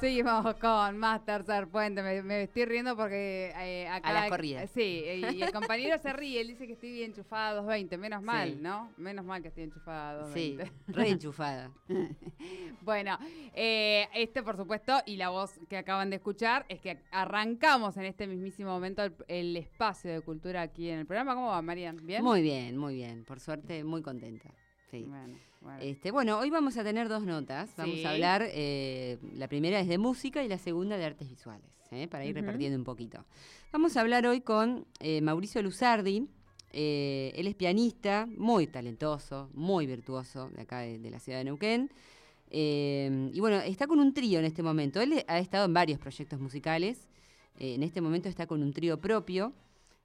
Seguimos con más tercer puente. Me, me estoy riendo porque eh, acá. A las corridas. Sí, y el compañero se ríe. Él dice que estoy bien enchufada a 220. Menos mal, Sí. ¿no? Menos mal que estoy enchufada a Sí, 220. re enchufada. Bueno, eh, este por supuesto, y la voz que acaban de escuchar, es que arrancamos en este mismísimo momento el, el espacio de cultura aquí en el programa. ¿Cómo va, Marian? ¿Bien? Muy bien, muy bien. Por suerte, muy contenta. Sí. Bueno, bueno. Este, bueno, hoy vamos a tener dos notas. Vamos Sí. a hablar, eh, la primera es de música y la segunda de artes visuales, ¿eh? para ir repartiendo un poquito. Vamos a hablar hoy con eh, Mauricio Luzardi. Eh, él es pianista, muy talentoso, muy virtuoso de acá de, de la ciudad de Neuquén. Eh, y bueno, está con un trío en este momento. Él ha estado en varios proyectos musicales. En este momento está con un trío propio.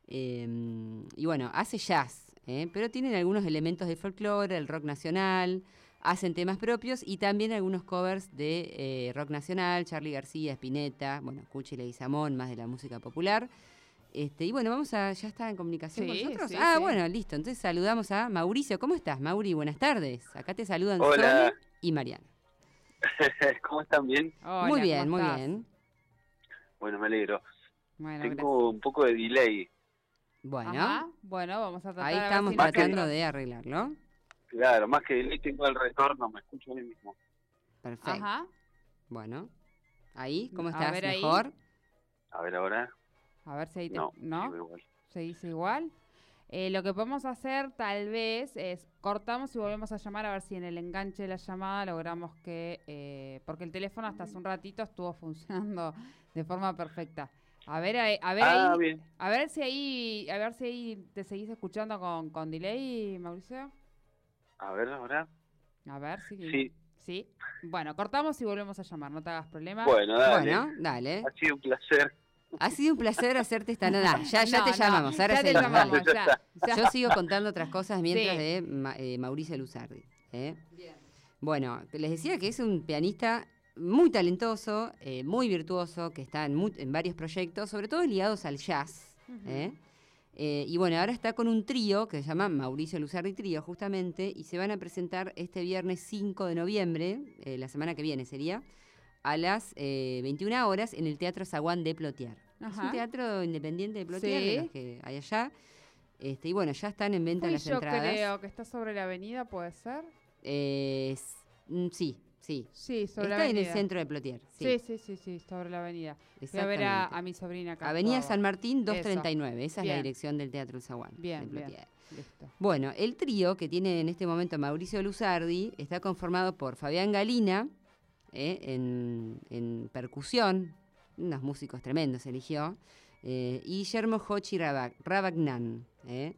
Y bueno, hace jazz, ¿eh? pero tienen algunos elementos de folclore, el rock nacional, hacen temas propios y también algunos covers de eh, rock nacional, Charlie García, Spinetta, bueno, Cuchi Leguizamón, más de la música popular. Este, y bueno, vamos a, ya está en comunicación con nosotros. sí, ah, sí. bueno, listo. Entonces saludamos a Mauricio. ¿Cómo estás, Mauri? Buenas tardes. Acá te saludan Hola. Sole y Mariana. ¿Cómo están bien? Hola, muy ¿cómo bien, muy estás? bien. Bueno, me alegro. Bueno, Tengo un poco de delay. Bueno, Ajá, bueno, vamos a tratar ahí a ver estamos si tratando de arreglarlo. Claro, más que delay tengo el retorno, me escucho a mí mismo. Perfecto. Ajá. Bueno, ahí, ¿cómo A estás? ver ahí. ¿Mejor? A ver ahora. A ver si ahí te... No, ¿No? sigo igual. ¿Se dice igual? Eh, lo que podemos hacer tal vez es cortamos y volvemos a llamar a ver si en el enganche de la llamada logramos que... eh, porque el teléfono hasta hace un ratito estuvo funcionando de forma perfecta. A ver, ahí- a ver, Ah, ahí- bien. a ver si ahí, a ver si ahí te seguís escuchando con, con delay, Mauricio. A ver ahora. A ver si. Sí. ¿Sí? Bueno, cortamos y volvemos a llamar, no te hagas problema. Bueno, dale. Bueno, dale. Ha sido un placer. Ha sido un placer hacerte esta nota. Ya, ya No, te no, llamamos. Ahora ya te llamamos, dale. ya, ya. Yo sigo contando otras cosas mientras Sí. de Ma- eh, Mauricio Luzardi. ¿eh? Bueno, les decía que es un pianista muy talentoso, eh, muy virtuoso, que está en, varios proyectos, sobre todo ligados al jazz. ¿eh? Eh, y bueno, ahora está con un trío que se llama Mauricio Luzardi Trío, justamente, y se van a presentar este viernes 5 de noviembre, eh, la semana que viene sería, a las eh, 21 horas en el Teatro Zaguán de Plotier. Es un teatro independiente de Plotier, de los que hay allá. Este, y bueno, ya están en venta las yo entradas. creo que está sobre la avenida, ¿puede ser? Mm, sí, sí. Sí, sobre la Está en el centro de Plotier. Sí, Sí, sí, sí, sí, sobre la avenida. Fui a ver a, mi sobrina acá. Avenida. San Martín Eso. 239. Esa es la dirección del Teatro El Zaguán. Bien, de bien. Listo. Bueno, el trío que tiene en este momento Mauricio Luzardi está conformado por Fabián Galina eh, en, en percusión, unos músicos tremendos eligió, eh, y Guillermo Hochi Rabag- Rabagnan, eh,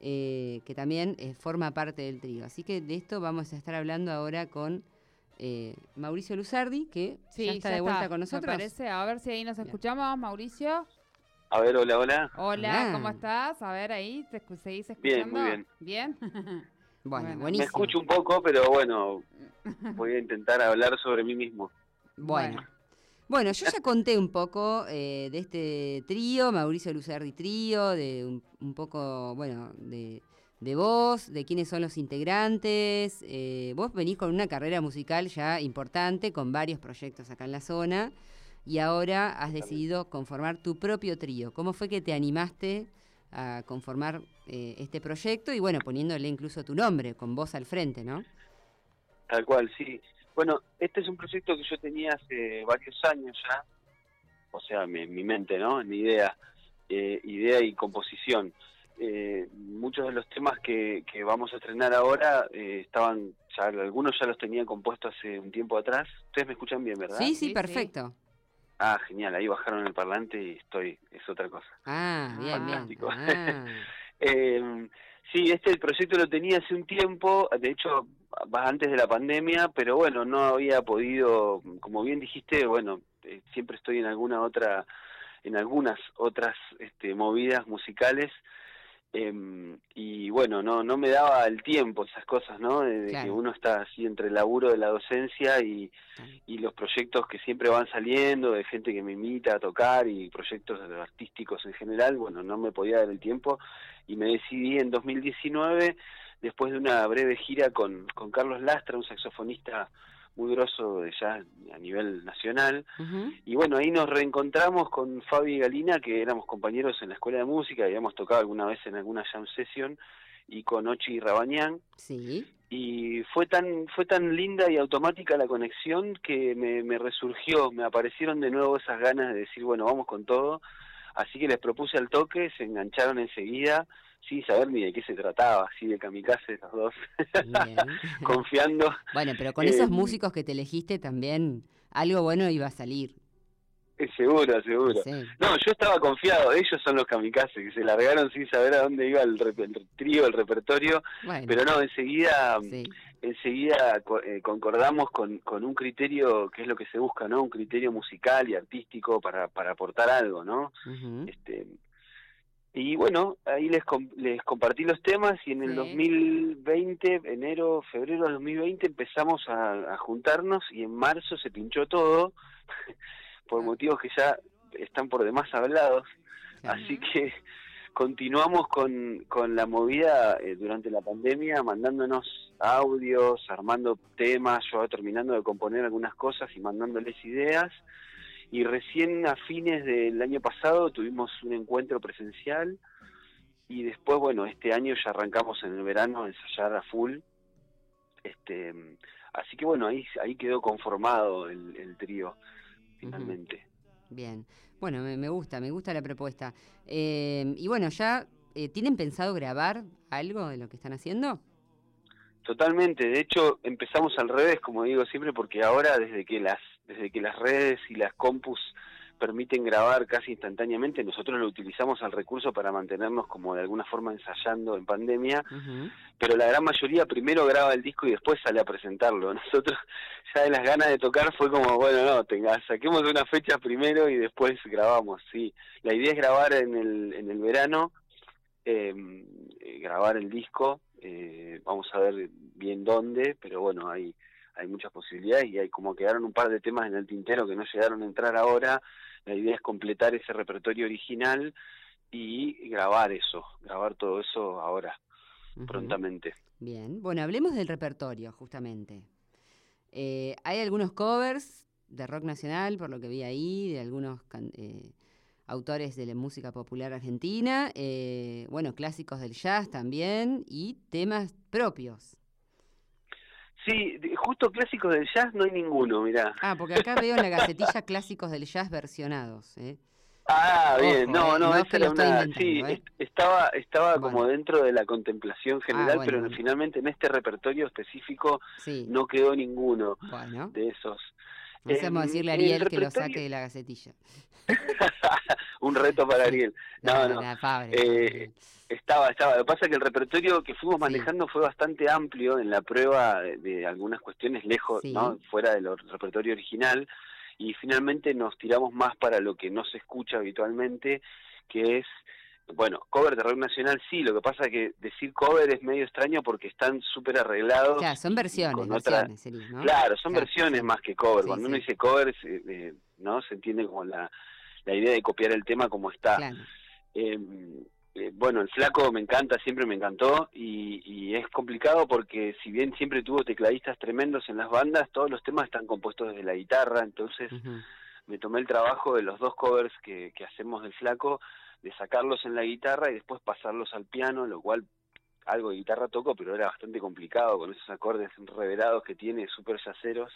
eh, que también eh, forma parte del trío. Así que de esto vamos a estar hablando ahora con eh, Mauricio Luzardi, que Sí, ya está de vuelta con me nosotros. parece. A ver si ahí nos Bien. escuchamos, Mauricio. A ver, hola, hola. Hola. ¿cómo estás? A ver ahí, ¿te escu- seguís Bien, escuchando? muy bien. ¿Bien? Bueno, Bueno. Me buenísimo. escucho un poco, pero bueno, voy a intentar hablar sobre mí mismo. Bueno. Bueno. Bueno, yo ya conté un poco eh, de este trío, Mauricio Lucerdi Trío, de un, un poco, bueno, de, de vos, de quiénes son los integrantes. eh, vos venís con una carrera musical ya importante, con varios proyectos acá en la zona, y ahora has decidido conformar tu propio trío. ¿Cómo fue que te animaste a conformar eh, este proyecto? Y bueno, poniéndole incluso tu nombre, con vos al frente, ¿no? Tal cual, sí. Bueno, este es un proyecto que yo tenía hace varios años ya, o sea, en mi, mente, ¿no? En mi idea, eh, idea y composición. Eh, muchos de los temas que, que vamos a estrenar ahora eh, estaban, ya algunos ya los tenía compuestos hace un tiempo atrás. Ustedes me escuchan bien, ¿verdad? Sí, sí, Sí, sí. perfecto. Ah, genial, ahí bajaron el parlante y estoy, es otra cosa. Ah, bien, bien. Fantástico. Ah, Eh, sí, este proyecto lo tenía hace un tiempo, de hecho, va antes de la pandemia, pero bueno, no había podido, como bien dijiste, bueno, eh, siempre estoy en alguna otra, en algunas otras este, movidas musicales. Em, y bueno, no no me daba el tiempo esas cosas, ¿no? De, que uno está así entre el laburo de la docencia y, y los proyectos que siempre van saliendo, de gente que me invita a tocar y proyectos artísticos en general, bueno, no me podía dar el tiempo y me decidí en 2019, después de una breve gira con, con Carlos Lastra, un saxofonista muy grosso de ya a nivel nacional, y bueno, ahí nos reencontramos con Fabi y Galina, que éramos compañeros en la escuela de música, habíamos tocado alguna vez en alguna jam session, y con Ochi Rabañán, Sí. y fue tan fue tan linda y automática la conexión que me, me resurgió, me aparecieron de nuevo esas ganas de decir, bueno, vamos con todo, así que les propuse al toque, se engancharon enseguida, sin saber ni de qué se trataba, así de kamikaze los dos, confiando. Bueno, pero con esos Eh, músicos que te elegiste también algo bueno iba a salir. Eh, seguro, seguro. Sí. No, yo estaba confiado, ellos son los kamikazes, que se largaron sin saber a dónde iba el, el trío, el repertorio, Bueno, pero no, enseguida sí. Enseguida co- eh, concordamos con, con un criterio que es lo que se busca, ¿no? Un criterio musical y artístico para, para aportar algo, ¿no? Este, y bueno, ahí les, com- les compartí los temas y en el Sí. 2020, enero, febrero del 2020 empezamos a, a juntarnos y en marzo se pinchó todo por Ah. motivos que ya están por demás hablados. Así que continuamos con, con la movida eh, durante la pandemia, mandándonos audios, armando temas, yo terminando de componer algunas cosas y mandándoles ideas. Y recién a fines del año pasado tuvimos un encuentro presencial y después, bueno, este año ya arrancamos en el verano a ensayar a full. Este, así que bueno, ahí, ahí quedó conformado el, el trío, finalmente. Bien. Bueno, me, gusta, me gusta la propuesta. Eh, y bueno, ¿ya eh, tienen pensado grabar algo de lo que están haciendo? Totalmente, de hecho empezamos al revés, como digo siempre, porque ahora desde que las desde que las redes y las compus permiten grabar casi instantáneamente, nosotros lo utilizamos al recurso para mantenernos como de alguna forma ensayando en pandemia, pero la gran mayoría primero graba el disco y después sale a presentarlo. Nosotros ya de las ganas de tocar fue como, bueno, no, tenga, saquemos una fecha primero y después grabamos, sí. La idea es grabar en el, en el verano, eh, eh, grabar el disco, eh, vamos a ver bien dónde, pero bueno, hay, hay muchas posibilidades y hay como quedaron un par de temas en el tintero que no llegaron a entrar ahora, la idea es completar ese repertorio original y grabar eso, grabar todo eso ahora, prontamente. Bien. Bueno, hablemos del repertorio, justamente. Eh, hay algunos covers de rock nacional, por lo que vi ahí, de algunos eh, autores de la música popular argentina, eh, bueno, clásicos del jazz también y temas propios. Sí, justo clásicos del jazz no hay ninguno, mirá. Ah, porque acá veo en la gacetilla clásicos del jazz versionados. ¿eh? Ah, Ojo, bien, no, eh, no, no es esa era una, sí, ¿eh? est- estaba, estaba Bueno. como dentro de la contemplación general, bueno, pero bueno. finalmente en este repertorio específico Sí. no quedó ninguno de esos. Vamos a decirle a el Ariel que lo saque de la gacetilla. Un reto para. Ariel. No, no, Eh, pobre. Estaba, estaba. Lo que pasa es que el repertorio que fuimos Sí. manejando fue bastante amplio en la prueba de, de algunas cuestiones lejos, Sí. ¿no? Fuera del or- repertorio original. Y finalmente nos tiramos más para lo que no se escucha habitualmente, que es, bueno, cover de rock nacional sí, lo que pasa es que decir cover es medio extraño porque están súper arreglados. Claro, son versiones, con otra- versiones, sería, ¿no? Claro, son Claro, versiones sí. más que cover. Sí, Cuando sí. uno dice cover, se- eh, ¿no? Se entiende como la, la idea de copiar el tema como está. Claro. Eh, eh, bueno, el flaco me encanta, siempre me encantó y, y es complicado porque si bien siempre tuvo tecladistas tremendos en las bandas, todos los temas están compuestos desde la guitarra, entonces me tomé el trabajo de los dos covers que, que hacemos del flaco, de sacarlos en la guitarra y después pasarlos al piano, lo cual algo de guitarra toco, pero era bastante complicado con esos acordes revelados que tiene, súper yaceros.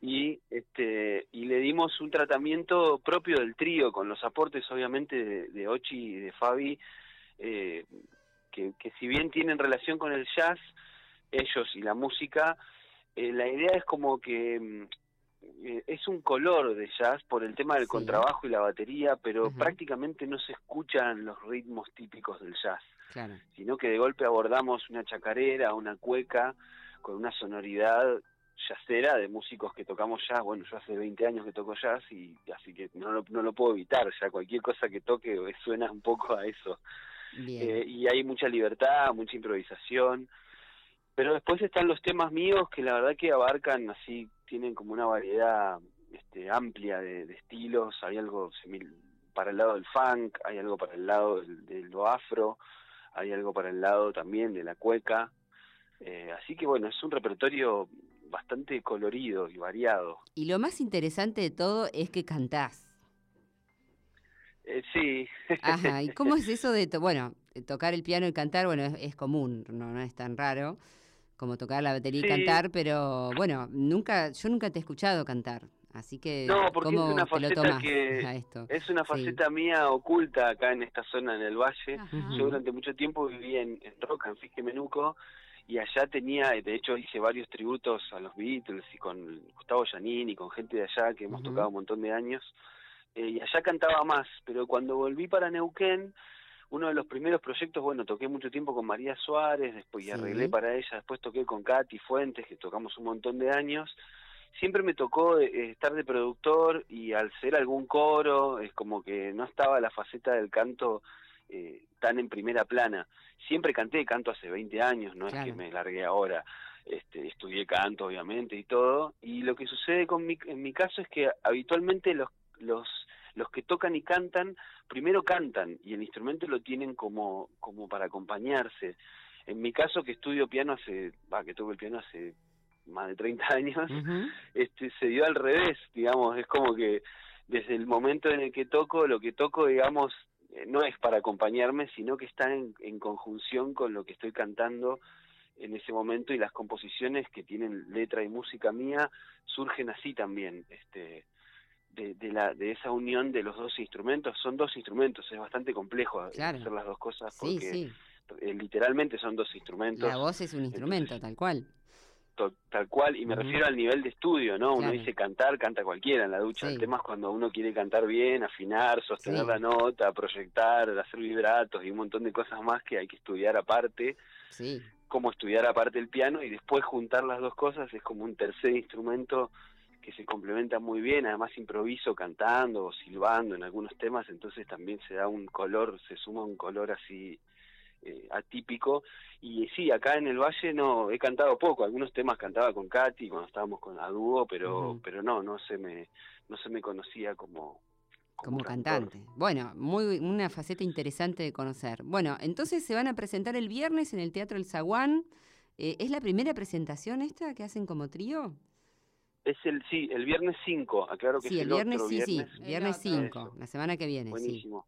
Y, este, y le dimos un tratamiento propio del trío, con los aportes obviamente de, Ochi y de Fabi, eh, que, que si bien tienen relación con el jazz, ellos y la música, eh, la idea es como que mm, es un color de jazz por el tema del Sí. contrabajo y la batería, pero prácticamente no se escuchan los ritmos típicos del jazz, Claro. sino que de golpe abordamos una chacarera, una cueca, con una sonoridad jazzera de músicos que tocamos jazz. Bueno, yo hace 20 años que toco jazz y así que no lo, no lo puedo evitar, ya cualquier cosa que toque eh, suena un poco a eso. Eh, y hay mucha libertad, mucha improvisación. Pero después están los temas míos que la verdad que abarcan así, tienen como una variedad este, amplia de, de estilos. Hay algo para el lado del funk, hay algo para el lado del, de lo afro, hay algo para el lado también de la cueca. Eh, así que bueno, es un repertorio bastante colorido y variado. Y lo más interesante de todo es que cantás. Eh, sí, Ajá, ¿y cómo es eso de, to- bueno, tocar el piano y cantar? Bueno, es, es común, no, no es tan raro como tocar la batería Sí. y cantar, pero bueno, nunca, yo nunca te he escuchado cantar, así que No, porque es ¿cómo una te lo faceta que- a esto? es una Sí. faceta mía oculta acá en esta zona en el valle. Ajá. Yo durante mucho tiempo viví en, en Roca, en Fisque Menuco, y allá tenía, de hecho hice varios tributos a los Beatles y con Gustavo Giannini y con gente de allá que hemos tocado un montón de años, eh, y allá cantaba más, pero cuando volví para Neuquén, uno de los primeros proyectos, bueno, toqué mucho tiempo con María Suárez, después y Sí. arreglé para ella, después toqué con Katy Fuentes, que tocamos un montón de años, siempre me tocó eh, estar de productor y al ser algún coro, es como que no estaba la faceta del canto eh, tan en primera plana. Siempre canté canto hace 20 años, no es que me largué ahora. Este, estudié canto, obviamente, y todo. Y lo que sucede con mi, en mi caso es que habitualmente los, los, los que tocan y cantan, primero cantan y el instrumento lo tienen como, como para acompañarse. En mi caso, que estudio piano hace, va, que toco el piano hace más de 30 años, este se dio al revés, digamos, es como que desde el momento en el que toco, lo que toco, digamos, eh, no es para acompañarme, sino que está en, en conjunción con lo que estoy cantando en ese momento y las composiciones que tienen letra y música mía surgen así también, este de, de la de esa unión de los dos instrumentos, son dos instrumentos, es bastante complejo Claro. hacer las dos cosas porque sí, eh, literalmente son dos instrumentos la voz es un instrumento, tal cual. to- tal cual, y me refiero al nivel de estudio, ¿no? Uno dice cantar, canta cualquiera en la ducha. Sí. El tema es cuando uno quiere cantar bien, afinar, sostener la nota, proyectar, hacer vibratos y un montón de cosas más que hay que estudiar aparte, Sí, como estudiar aparte el piano y después juntar las dos cosas es como un tercer instrumento que se complementa muy bien, además improviso cantando o silbando en algunos temas, entonces también se da un color, se suma un color así eh, atípico y sí, acá en el Valle no he cantado poco, algunos temas cantaba con Katy cuando estábamos con a dúo, pero pero no, no se me no se me conocía como como cantante. Bueno, muy una faceta interesante de conocer. Bueno, entonces se van a presentar el viernes en el Teatro El Zaguán. Eh, ¿Es la primera presentación esta que hacen como trío? Es el sí, el viernes 5, aclaro que Sí, es el el, viernes otro sí, sí, viernes. viernes otro. 5, Eso. la semana que viene, sí. Buenísimo.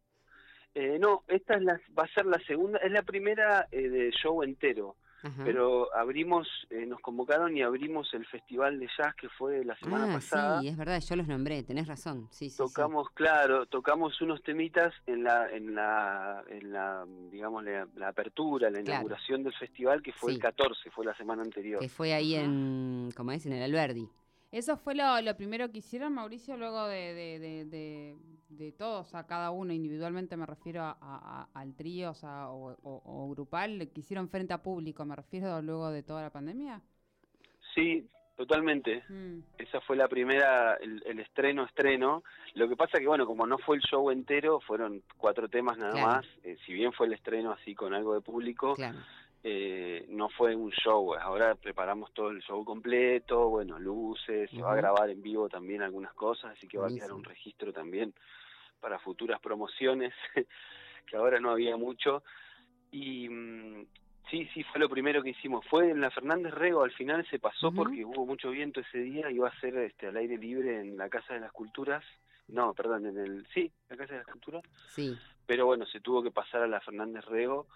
Eh, no, esta es la, va a ser la segunda, es la primera eh, de show entero, Ajá. pero abrimos, eh, nos convocaron y abrimos el festival de jazz que fue la semana ah, pasada. sí, es verdad, yo los nombré, tenés razón. Sí, sí, sí. tocamos, claro, tocamos unos temitas en la, en la, en la, digamos, la, la apertura, la Claro. inauguración del festival que fue Sí. el 14, fue la semana anterior. Que fue ahí en, como es, en el Alberdi. ¿Eso fue lo, lo primero que hicieron, Mauricio, luego de, de, de, de, de todos, a cada uno individualmente, me refiero a, a- a- al trío o, sea, o, o- o grupal, que hicieron frente a público, me refiero luego de toda la pandemia? Sí, totalmente. Mm, Esa fue la primera, el, el estreno, estreno. Lo que pasa que, bueno, como no fue el show entero, fueron cuatro temas nada Claro. más. eh, si bien fue el estreno así con algo de público, Claro. Eh, no fue un show. Ahora preparamos todo el show completo, bueno, luces, se va a grabar en vivo también algunas cosas, así que va a quedar un registro también para futuras promociones, que ahora no había mucho. Y mm, sí, sí, fue lo primero que hicimos. Fue en la Fernández Rego, al final se pasó porque hubo mucho viento ese día, iba a ser este, al aire libre en la Casa de las Culturas. No, perdón, en el... Sí, la Casa de las Culturas Sí. pero bueno, se tuvo que pasar a la Fernández Rego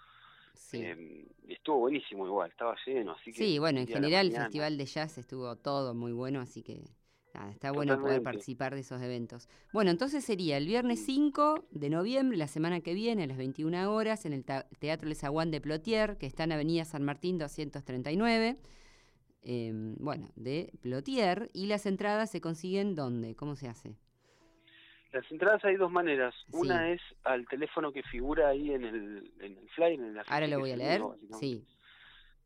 Sí. Eh, y estuvo buenísimo igual, estaba lleno. Así que Sí, bueno, en general el. Festival de Jazz estuvo todo muy bueno, así que nada, está bueno poder participar de esos eventos. Bueno, entonces sería el viernes 5 de noviembre, la semana que viene, a las 21 horas, en el Teatro El Zaguán de Plotier, que está en Avenida San Martín 239. eh, bueno, de Plotier. Y las entradas se consiguen ¿dónde? ¿Cómo se hace? Las entradas hay dos maneras. Sí. Una es al teléfono que figura ahí en el, en el flyer, en la Ahora lo voy a leer. Sí,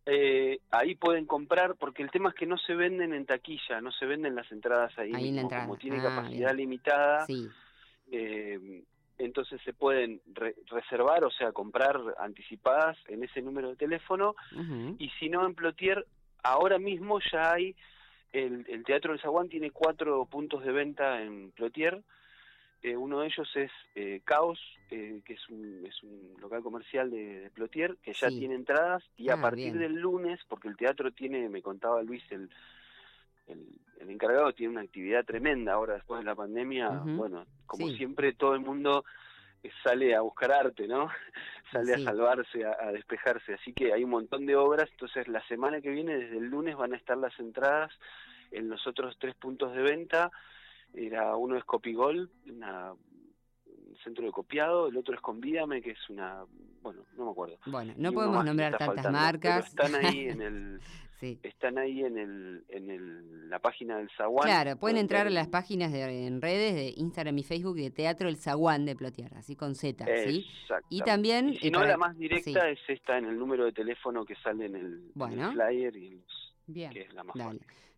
Eh, ahí pueden comprar, porque el tema es que no se venden en taquilla, no se venden las entradas ahí, Ahí en la mismo. entrada. Como tiene Ah, capacidad bien. limitada, sí. eh, entonces se pueden re- reservar, o sea, comprar anticipadas en ese número de teléfono, y si no en Plotier, ahora mismo ya hay, el, el Teatro del Zaguán tiene cuatro puntos de venta en Plotier, eh, uno de ellos es eh, Caos, eh, que es un, es un local comercial de, de Plotier, que ya Sí. tiene entradas, y a Ah, partir bien. del lunes, porque el teatro tiene, me contaba Luis, el, el, el encargado tiene una actividad tremenda ahora después de la pandemia, bueno, como Sí. siempre todo el mundo eh, sale a buscar arte, ¿no? sale Sí. a salvarse, a, a despejarse, así que hay un montón de obras, entonces la semana que viene, desde el lunes, van a estar las entradas en los otros tres puntos de venta, era uno es Copigol, una, un centro de copiado, el otro es Convídame, que es una, bueno, no me acuerdo. Bueno, no podemos nombrar tantas faltando, marcas. Pero están ahí en el, sí. están ahí en el, en el, la página del Zaguán. Claro, pueden entrar a las páginas de, en redes de Instagram y Facebook de Teatro El Zaguán de Plotier, así con Z, ¿sí? Y también, Y si eh, no, para- la más directa es esta en el número de teléfono que sale en el, en flyer y los- Bien. que es la más.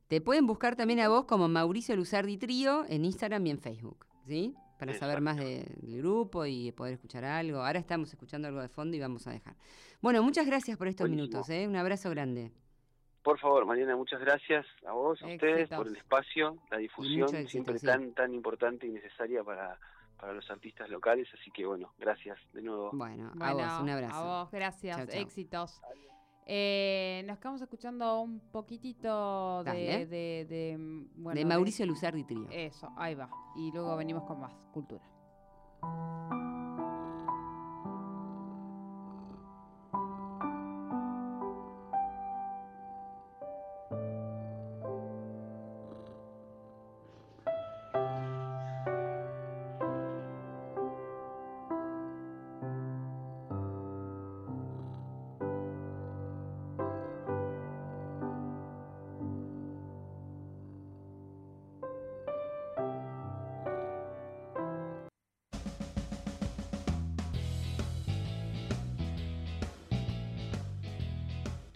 Te pueden buscar también a vos como Mauricio Luzardi Trío en Instagram y en Facebook, ¿sí? Para saber más de- del grupo y poder escuchar algo. Ahora estamos escuchando algo de fondo y vamos a dejar. Bueno, muchas gracias por estos Buenísimo. minutos, ¿eh? Un abrazo grande. Por favor, Mariana, muchas gracias a vos, a ustedes, por el espacio, la difusión, éxito, siempre sí. tan tan importante y necesaria para, para los artistas locales. Así que bueno, gracias de nuevo. Bueno, a Bueno, vos, un abrazo. A vos, gracias. Chau, chau. Éxitos. Eh, nos quedamos escuchando un poquitito de, de, mm, bueno, de Mauricio Luzardi Trío. Eso, ahí va. Y luego venimos con más cultura.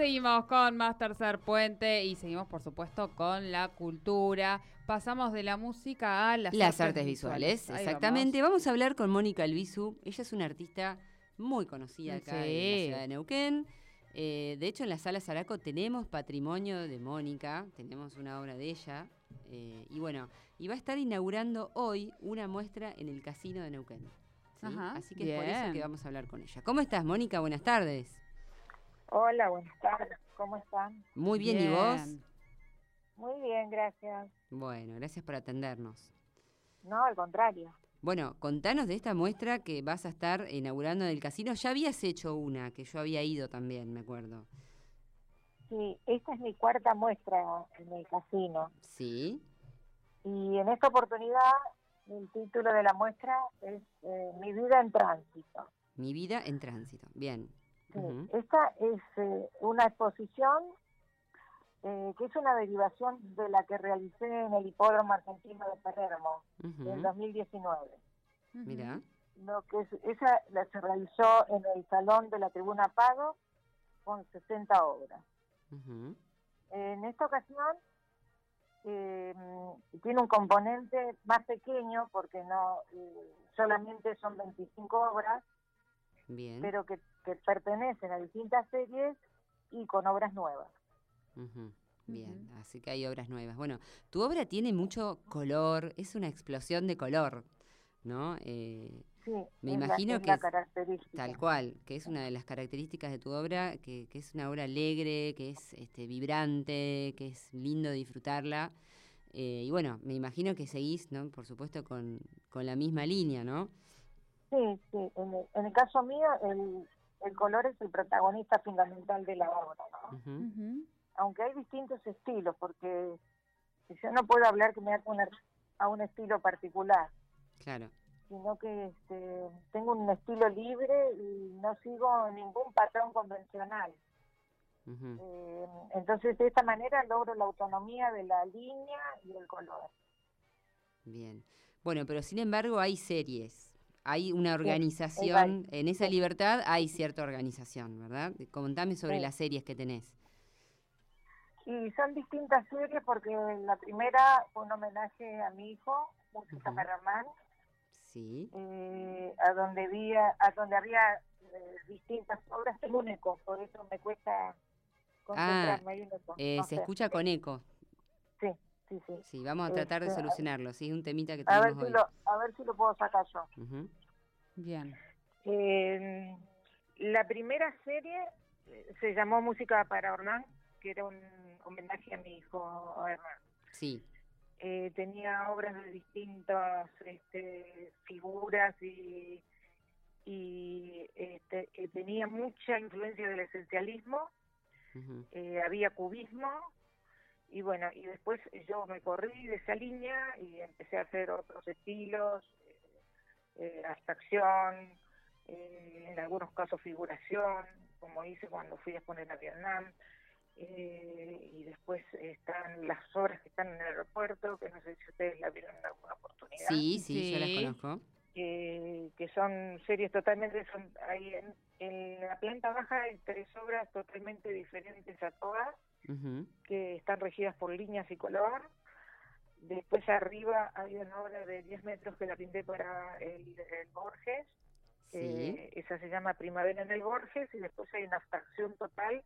Seguimos con más Tercer Puente y seguimos, por supuesto, con la cultura. Pasamos de la música a las, Las artes visuales, exactamente. Vamos. a hablar con Mónica Albizu. Ella es una artista muy conocida acá en la ciudad de Neuquén. Eh, de hecho, en la sala Zaraco tenemos patrimonio de Mónica, tenemos una obra de ella. eh, y bueno, y va a estar inaugurando hoy una muestra en el Casino de Neuquén. ¿sí? Ajá, Así que es por eso que vamos a hablar con ella. ¿Cómo estás, Mónica? Buenas tardes. Hola, buenas tardes. ¿Cómo están? Muy bien, ¿y vos? Muy bien, gracias. Bueno, gracias por atendernos. No, al contrario. Bueno, contanos de esta muestra que vas a estar inaugurando en el casino. Ya habías hecho una, que yo había ido también, me acuerdo. Sí, esta es mi cuarta muestra en el casino. Sí, Y en esta oportunidad, el título de la muestra es eh, Mi vida en tránsito. mi vida en tránsito. Bien. Sí. Esta es eh, una exposición eh, que es una derivación de la que realicé en el Hipódromo Argentino de Palermo en Ujú. 2019. Ujú. Mirá. Lo que es- esa la se realizó en el Salón de la Tribuna Pago con 60 obras. Ujú. En esta ocasión eh, tiene un componente más pequeño porque no eh, solamente son 25 obras, Bien. pero que, que pertenecen a distintas series y con obras nuevas. Bien, así que hay obras nuevas. Bueno, tu obra tiene mucho color, es una explosión de color, ¿no? Eh, Sí, Me es la- imagino es que es característica. tal cual, que es una de las características de tu obra, que, que es una obra alegre, que es este, vibrante, que es lindo disfrutarla. Eh, y bueno, me imagino que seguís, ¿no? Por supuesto, con, con la misma línea, ¿no? Sí, sí. En el, en el caso mío, el, el color es el protagonista fundamental de la obra. Aunque hay distintos estilos, porque yo no puedo hablar que me haga una- a un estilo particular, Claro. sino que este, tengo un estilo libre y no sigo ningún patrón convencional. Eh, entonces, de esta manera logro la autonomía de la línea y el color. Bien. Bueno, pero sin embargo hay series, hay una organización, en esa libertad hay cierta organización, ¿verdad? Contame sobre Sí. las series que tenés. Y son distintas series porque la primera fue un homenaje a mi hijo, Música Herman, Sí. eh, a donde había, a donde había eh, distintas obras. Un eco, por eso me cuesta concentrarme. hay un eco, Ah, Eh, no se sé. escucha con eco. Sí, sí, sí. Sí, vamos a tratar de Este, solucionarlo. Sí, es un temita que A ver, tenemos si hoy. lo, a ver si lo puedo sacar yo. Bien. Eh, la primera serie eh, se llamó Música para Hernán, que era un homenaje a mi hijo Hernán. Sí. Eh, tenía obras de distintas este, figuras y, y este, eh, tenía mucha influencia del esencialismo, eh, había cubismo y bueno, y después yo me corrí de esa línea y empecé a hacer otros estilos, eh, abstracción, eh, en algunos casos figuración, como hice cuando fui a exponer a Vietnam. eh, y después están las obras que están en el aeropuerto, que no sé si ustedes la vieron en alguna oportunidad, Sí, sí, yo las Sí. conozco. eh, que son series totalmente, son ahí en, en la planta baja hay tres obras totalmente diferentes a todas, Ujú. que están regidas por líneas y color. Después arriba hay una obra de 10 metros que la pinté para el, el Borges, Sí. eh, esa se llama Primavera en el Borges, y después hay una abstracción total.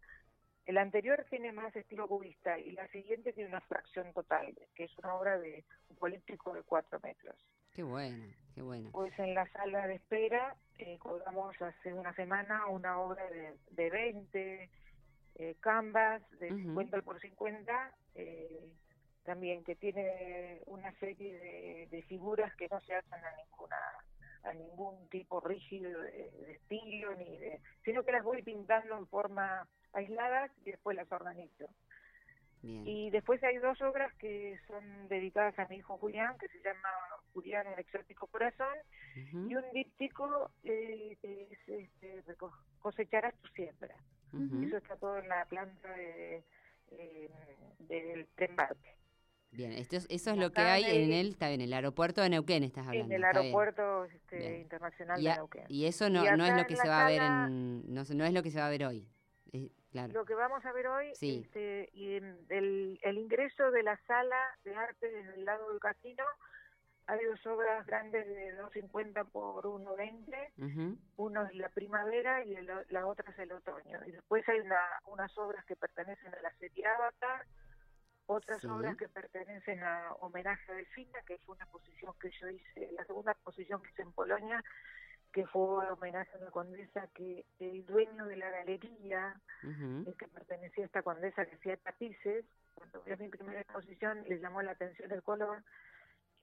El anterior tiene más estilo cubista y la siguiente tiene una abstracción total, que es una obra de un políptico de 4 metros. Qué bueno, qué bueno. Pues en la sala de espera eh, colgamos hace una semana una obra de, de 20 eh, canvas de Ujú. 50 por 50, eh, también que tiene una serie de, de figuras que no se hacen a ninguna a ningún tipo rígido de, de estilo ni de sino que las voy pintando en forma aisladas y después las organizo. Bien. Y después hay dos obras que son dedicadas a mi hijo Julián, que se llama Julián, un exótico corazón, y un díptico eh, que es este, cosecharás tu siembra. Ujú. Eso está todo en la planta de, eh, del embarque. Bien, esto es- eso es lo que hay en de- el, está bien, el aeropuerto de Neuquén estás hablando. En el aeropuerto este, internacional Y, de a- Neuquén. y eso no, Y no es lo que se va a ver en, no, no es lo que se va a ver hoy. Claro. Lo que vamos a ver hoy, Sí. este, y el, el ingreso de la sala de arte desde el lado del casino, hay dos obras grandes de 2.50 por 1.20, Ujú, uno es la primavera y el la otra es el otoño. Y después hay una, unas obras que pertenecen a la serie Avatar, otras Sí. obras que pertenecen a Homenaje a Delfina, que fue una exposición que yo hice, la segunda exposición que hice en Polonia, que fue homenaje a una condesa que el dueño de la galería, el que pertenecía a esta condesa que hacía tapices, cuando vio mi primera exposición le llamó la atención el color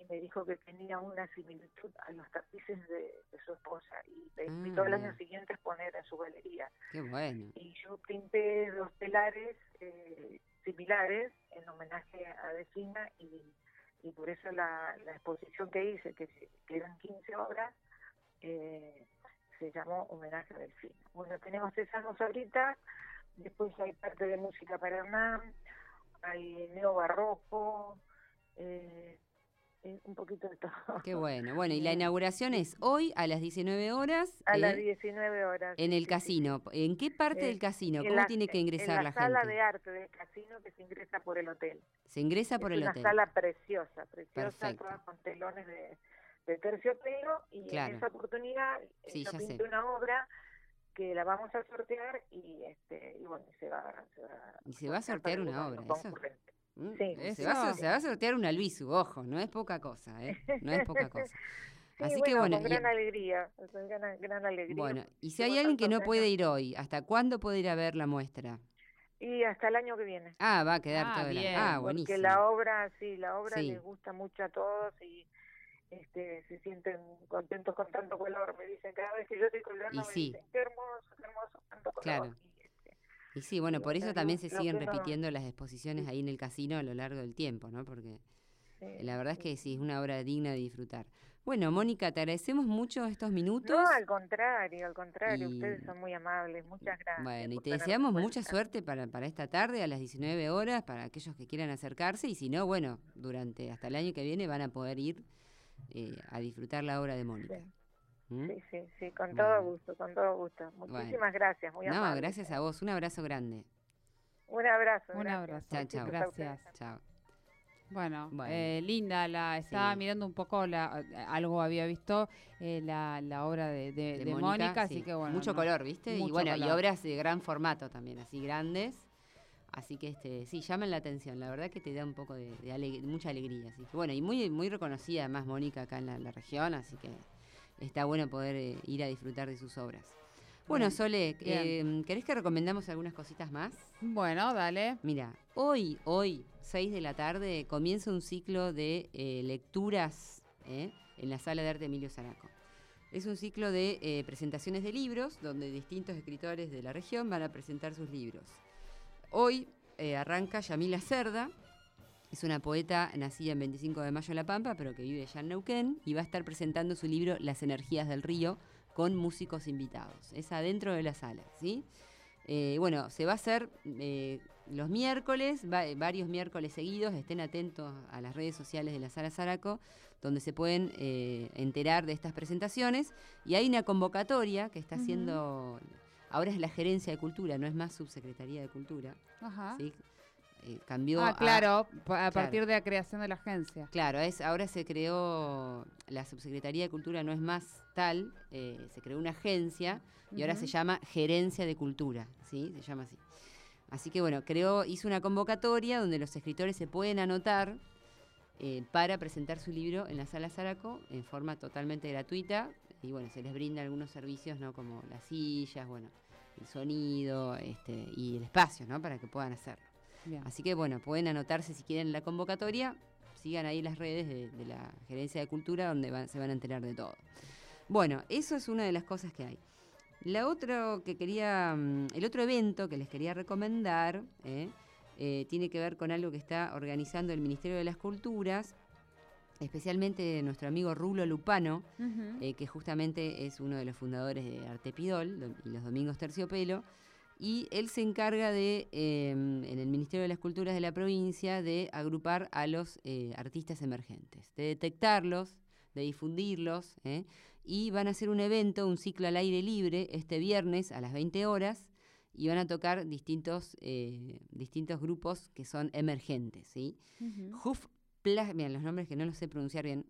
y me dijo que tenía una similitud a los tapices de, de su esposa y me Ah, invitó al año bien. siguiente a exponer en su galería. Qué bueno. Y yo pinté dos telares eh, similares en homenaje a Decina y, y por eso la, la exposición que hice, que, que eran 15 obras, eh, se llamó Homenaje a Delfina. Bueno, tenemos esas dos ahorita, después hay parte de música para Hernán, hay neobarroco, eh, eh, un poquito de todo. Qué bueno. Bueno, y la inauguración es hoy a las 19 horas A las eh, 19 horas. en sí, el sí, sí, casino. ¿En qué parte Eh, del casino? En ¿Cómo la- tiene que en ingresar la, la, sala gente? de arte del casino que se ingresa por el hotel. Se ingresa por es el una hotel. sala preciosa, preciosa, Perfecto. toda con telones de, de terciopelo y Claro. en esa oportunidad eh, Sí, yo pinté una obra que la vamos a sortear y este y bueno se va, se va, Y se va a sortear una obra, eso. Mm, Sí. Se, va a, se va a sortear un albizu, ojo, no es poca cosa, ¿eh? No es poca cosa. Sí, Así que bueno, con y- gran alegría, con gran, gran alegría. Bueno, y si hay alguien que no puede ir hoy, ¿hasta cuándo puede ir a ver la muestra? Y hasta el año que viene. Ah, va a quedar Ah, todo el año. bien. Ah, porque buenísimo. la obra, sí, la obra Sí. les gusta mucho a todos y este, se sienten contentos con tanto color. Me dicen cada vez que yo estoy colgando, Y me sí. dicen, qué hermoso, qué hermoso, tanto color. Claro. Y, Y sí, bueno, por eso también se siguen repitiendo las exposiciones ahí en el casino a lo largo del tiempo, ¿no? Porque sí, la verdad es que sí, es una obra digna de disfrutar. Bueno, Mónica, te agradecemos mucho estos minutos. No, al contrario, al contrario, Y- ustedes son muy amables, muchas gracias. Bueno, y te deseamos mucha suerte para, para esta tarde a las 19 horas, para aquellos que quieran acercarse, y si no, bueno, durante hasta el año que viene van a poder ir eh, a disfrutar la obra de Mónica. ¿Mm? Sí, sí, sí, con Bueno. todo gusto, con todo gusto. Bueno. Muchísimas gracias, muy No, amables. gracias a vos. Un abrazo grande. Un abrazo. Un abrazo. Chao, chao. Gracias. Chao. Bueno, Bueno. eh, linda, la estaba Sí. mirando un poco, la, algo había visto, eh, la, la obra de, de- De de Mónica, Mónica, sí. así que bueno. Mucho no, color, ¿viste? y bueno, y obras de gran formato también, así grandes. Así que este, sí, llaman la atención. La verdad que te da un poco de, de aleg- mucha alegría. Así que bueno, y muy, muy reconocida además Mónica acá en la, la región, así que está bueno poder eh, ir a disfrutar de sus obras. Bueno, Sole, eh, ¿querés que recomendamos algunas cositas más? Bueno, dale. Mira, hoy, hoy, 6 de la tarde, comienza un ciclo de eh, lecturas ¿eh? en la Sala de Arte Emilio Zaraco. Es un ciclo de eh, presentaciones de libros, donde distintos escritores de la región van a presentar sus libros. Hoy eh, arranca Yamila Cerda, es una poeta nacida en 25 de mayo en La Pampa, pero que vive ya en Neuquén, y va a estar presentando su libro Las energías del río con músicos invitados. Es adentro de la sala, ¿sí? Eh, bueno, se va a hacer eh, los miércoles, va- varios miércoles seguidos, estén atentos a las redes sociales de la Sala Zaraco, donde se pueden eh, enterar de estas presentaciones. Y hay una convocatoria que está haciendo, ahora es la Gerencia de Cultura, no es más Subsecretaría de Cultura, Ajá. ¿sí? Eh, cambió Ah, claro, a partir de la creación de la agencia. Claro, es, ahora se creó, la Subsecretaría de Cultura no es más tal, eh, se creó una agencia y ahora se llama Gerencia de Cultura, ¿sí? Se llama así. Así que bueno, creó, hizo una convocatoria donde los escritores se pueden anotar eh, para presentar su libro en la Sala Zaraco en forma totalmente gratuita y bueno, se les brinda algunos servicios, ¿no? Como las sillas, bueno, el sonido este, y el espacio, ¿no? Para que puedan hacerlo. Bien. Así que bueno, pueden anotarse si quieren la convocatoria, sigan ahí las redes de, de la Gerencia de Cultura donde van- se van a enterar de todo. Bueno, eso es una de las cosas que hay. La otro que quería, mm, el otro evento que les quería recomendar ¿eh? Eh, tiene que ver con algo que está organizando el Ministerio de las Culturas, especialmente nuestro amigo Rulo Lupano, eh, que justamente es uno de los fundadores de Artepidol do- y los Domingos Terciopelo. Y él se encarga de, eh, en el Ministerio de las Culturas de la provincia, de agrupar a los eh, artistas emergentes, de detectarlos, de difundirlos. ¿eh? Y van a hacer un evento, un ciclo al aire libre, este viernes a las 20 horas, y van a tocar distintos, eh, distintos grupos que son emergentes. ¿sí? Huf Pla- los nombres que no los sé pronunciar bien.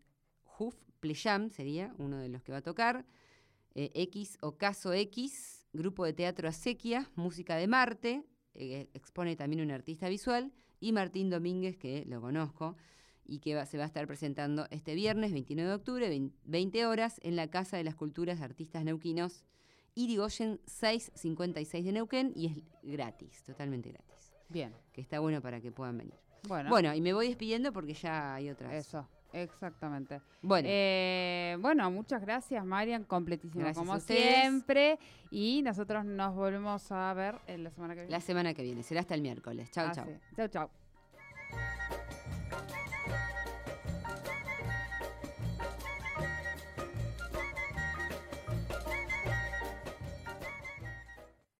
Huf Plejam sería uno de los que va a tocar. X o Caso X, grupo de teatro Acequia, música de Marte, eh, expone también un artista visual, y Martín Domínguez, que lo conozco, y que va- se va a estar presentando este viernes, 29 de octubre, vein- 20 horas, en la Casa de las Culturas de Artistas Neuquinos, Irigoyen 656 de Neuquén, y es gratis, totalmente gratis. Bien. Que está bueno para que puedan venir. Bueno, Bueno, y me voy despidiendo porque ya hay otras. eso, exactamente. Bueno, Eh, bueno, muchas gracias, Marian, completísimo Gracias como siempre. Y nosotros nos volvemos a ver en la semana que viene. la semana que viene, será hasta el miércoles. Chau, Ah, chau. sí. Chau, chau.